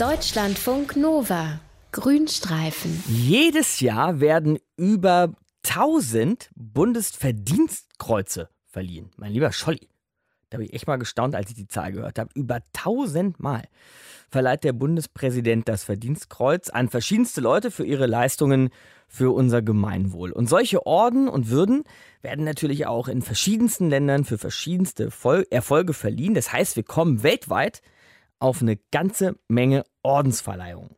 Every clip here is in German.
Deutschlandfunk Nova. Grünstreifen. Jedes Jahr werden über 1000 Bundesverdienstkreuze verliehen. Mein lieber Scholli, da habe ich echt mal gestaunt, als ich die Zahl gehört habe. Über 1000 Mal verleiht der Bundespräsident das Verdienstkreuz an verschiedenste Leute für ihre Leistungen für unser Gemeinwohl. Und solche Orden und Würden werden natürlich auch in verschiedensten Ländern für verschiedenste Erfolge verliehen. Das heißt, wir kommen weltweit auf eine ganze Menge Ordensverleihungen.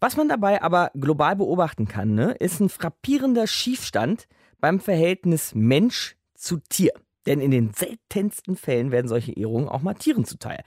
Was man dabei aber global beobachten kann, ne, ist ein frappierender Schiefstand beim Verhältnis Mensch zu Tier. Denn in den seltensten Fällen werden solche Ehrungen auch mal Tieren zuteil.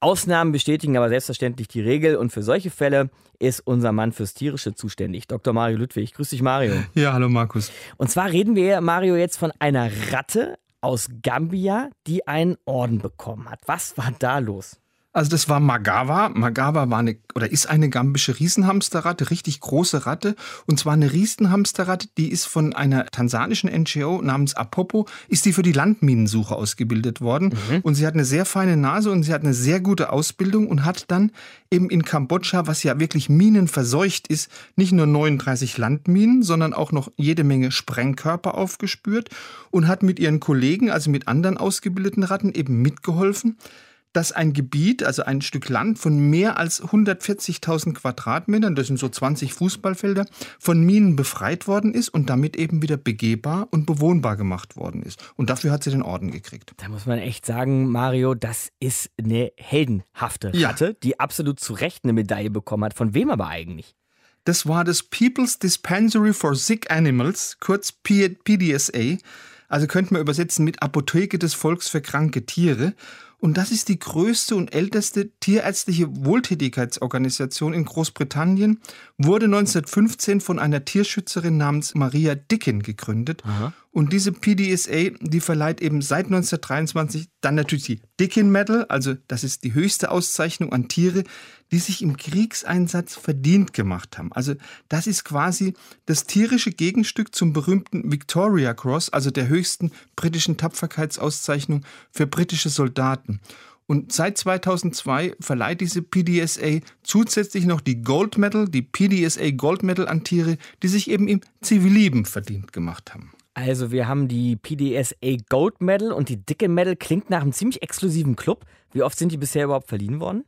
Ausnahmen bestätigen aber selbstverständlich die Regel und für solche Fälle ist unser Mann fürs Tierische zuständig, Dr. Mario Ludwig. Grüß dich, Mario. Ja, hallo Markus. Und zwar reden wir, Mario, jetzt von einer Ratte aus Gambia, die einen Orden bekommen hat. Was war da los? Also das war Magawa. Magawa war eine oder ist eine gambische Riesenhamsterratte, richtig große Ratte. Und zwar eine Riesenhamsterratte, die ist von einer tansanischen NGO namens Apopo, ist die für die Landminensuche ausgebildet worden. Mhm. Und sie hat eine sehr feine Nase und sie hat eine sehr gute Ausbildung und hat dann eben in Kambodscha, was ja wirklich minenverseucht ist, nicht nur 39 Landminen, sondern auch noch jede Menge Sprengkörper aufgespürt und hat mit ihren Kollegen, also mit anderen ausgebildeten Ratten, eben mitgeholfen dass ein Gebiet, also ein Stück Land von mehr als 140.000 Quadratmetern, das sind so 20 Fußballfelder, von Minen befreit worden ist und damit eben wieder begehbar und bewohnbar gemacht worden ist. Und dafür hat sie den Orden gekriegt. Da muss man echt sagen, Mario, das ist eine heldenhafte Ratte, ja. die absolut zu Recht eine Medaille bekommen hat. Von wem aber eigentlich? Das war das People's Dispensary for Sick Animals, kurz PDSA. Also könnte man übersetzen mit Apotheke des Volks für kranke Tiere. Und das ist die größte und älteste tierärztliche Wohltätigkeitsorganisation in Großbritannien, wurde 1915 von einer Tierschützerin namens Maria Dicken gegründet. Aha. Und diese PDSA, die verleiht eben seit 1923 dann natürlich die Dickin Medal, also das ist die höchste Auszeichnung an Tiere, die sich im Kriegseinsatz verdient gemacht haben. Also das ist quasi das tierische Gegenstück zum berühmten Victoria Cross, also der höchsten britischen Tapferkeitsauszeichnung für britische Soldaten. Und seit 2002 verleiht diese PDSA zusätzlich noch die Gold Medal, die PDSA Gold Medal an Tiere, die sich eben im Zivilleben verdient gemacht haben. Also wir haben die PDSA Gold Medal und die Dicke Medal klingt nach einem ziemlich exklusiven Club. Wie oft sind die bisher überhaupt verliehen worden?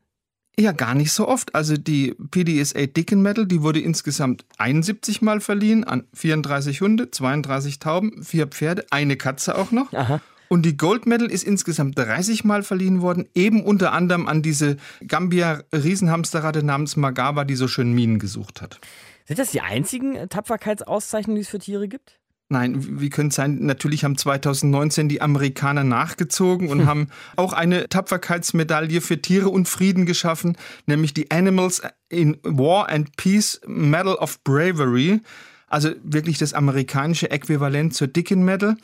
Ja, gar nicht so oft. Also die PDSA Dicken Medal, die wurde insgesamt 71 Mal verliehen an 34 Hunde, 32 Tauben, vier Pferde, eine Katze auch noch. Aha. Und die Gold Medal ist insgesamt 30 Mal verliehen worden, eben unter anderem an diese Gambia-Riesenhamsterratte namens Magawa, die so schön Minen gesucht hat. Sind das die einzigen Tapferkeitsauszeichnungen, die es für Tiere gibt? Nein, wie könnte es sein? Natürlich haben 2019 die Amerikaner nachgezogen und hm. haben auch eine Tapferkeitsmedaille für Tiere und Frieden geschaffen, nämlich die Animals in War and Peace Medal of Bravery. Also wirklich das amerikanische Äquivalent zur Dickin Medal.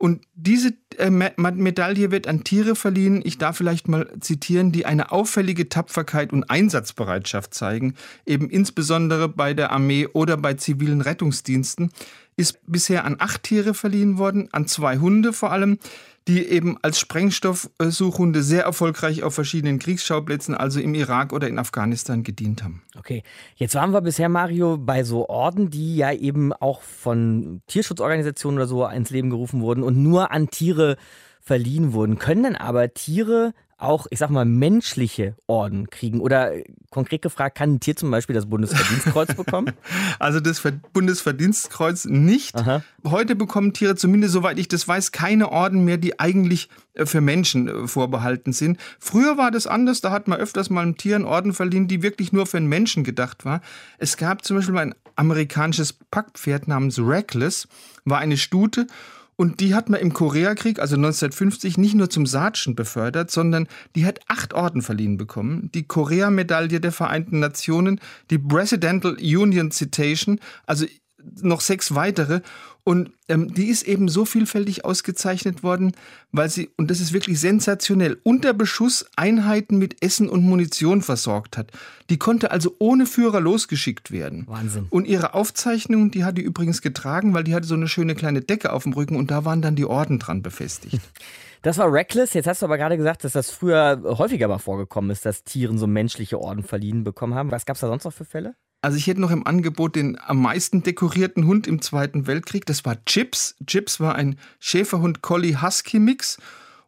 Und diese äh, Medaille wird an Tiere verliehen, ich darf vielleicht mal zitieren, die eine auffällige Tapferkeit und Einsatzbereitschaft zeigen, eben insbesondere bei der Armee oder bei zivilen Rettungsdiensten ist bisher an acht Tiere verliehen worden, an zwei Hunde vor allem, die eben als Sprengstoffsuchhunde sehr erfolgreich auf verschiedenen Kriegsschauplätzen, also im Irak oder in Afghanistan, gedient haben. Okay, jetzt waren wir bisher, Mario, bei so Orden, die ja eben auch von Tierschutzorganisationen oder so ins Leben gerufen wurden und nur an Tiere verliehen wurden. Können denn aber Tiere auch, ich sag mal, menschliche Orden kriegen? Oder äh, konkret gefragt, kann ein Tier zum Beispiel das Bundesverdienstkreuz bekommen? Also das Bundesverdienstkreuz nicht. Aha. Heute bekommen Tiere, zumindest soweit ich das weiß, keine Orden mehr, die eigentlich äh, für Menschen äh, vorbehalten sind. Früher war das anders, da hat man öfters mal einem Tier einen Orden verliehen, die wirklich nur für einen Menschen gedacht war. Es gab zum Beispiel ein amerikanisches Packpferd namens Reckless, war eine Stute und die hat man im Koreakrieg, also 1950, nicht nur zum Sergeant befördert, sondern die hat acht Orden verliehen bekommen. Die Korea-Medaille der Vereinten Nationen, die Presidential Union Citation, also noch sechs weitere. Und ähm, die ist eben so vielfältig ausgezeichnet worden, weil sie, und das ist wirklich sensationell, unter Beschuss Einheiten mit Essen und Munition versorgt hat. Die konnte also ohne Führer losgeschickt werden. Wahnsinn. Und ihre Aufzeichnung, die hat die übrigens getragen, weil die hatte so eine schöne kleine Decke auf dem Rücken und da waren dann die Orden dran befestigt. Das war Reckless. Jetzt hast du aber gerade gesagt, dass das früher häufiger mal vorgekommen ist, dass Tieren so menschliche Orden verliehen bekommen haben. Was gab es da sonst noch für Fälle? Also ich hätte noch im Angebot den am meisten dekorierten Hund im Zweiten Weltkrieg. Das war Chips. Chips war ein Schäferhund-Collie-Husky-Mix.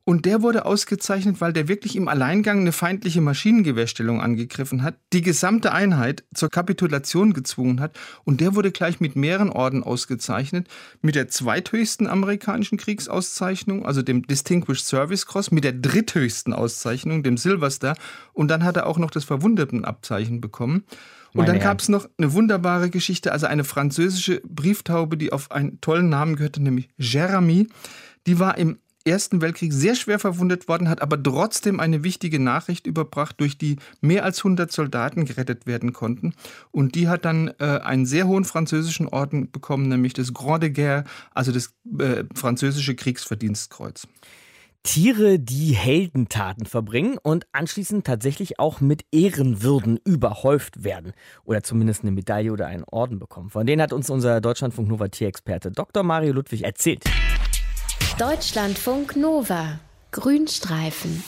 Und der wurde ausgezeichnet, weil der wirklich im Alleingang eine feindliche Maschinengewehrstellung angegriffen hat, die gesamte Einheit zur Kapitulation gezwungen hat. Und der wurde gleich mit mehreren Orden ausgezeichnet. Mit der zweithöchsten amerikanischen Kriegsauszeichnung, also dem Distinguished Service Cross, mit der dritthöchsten Auszeichnung, dem Silver Star. Und dann hat er auch noch das Verwundetenabzeichen bekommen. Und dann gab es noch eine wunderbare Geschichte, also eine französische Brieftaube, die auf einen tollen Namen gehörte, nämlich Jeremy. Die war im Ersten Weltkrieg sehr schwer verwundet worden, hat aber trotzdem eine wichtige Nachricht überbracht, durch die mehr als 100 Soldaten gerettet werden konnten. Und die hat dann äh, einen sehr hohen französischen Orden bekommen, nämlich das Grand de Guerre, also das äh, französische Kriegsverdienstkreuz. Tiere, die Heldentaten verbringen und anschließend tatsächlich auch mit Ehrenwürden überhäuft werden oder zumindest eine Medaille oder einen Orden bekommen. Von denen hat uns unser Deutschlandfunk Nova Tierexperte Dr. Mario Ludwig erzählt. Deutschlandfunk Nova Grünstreifen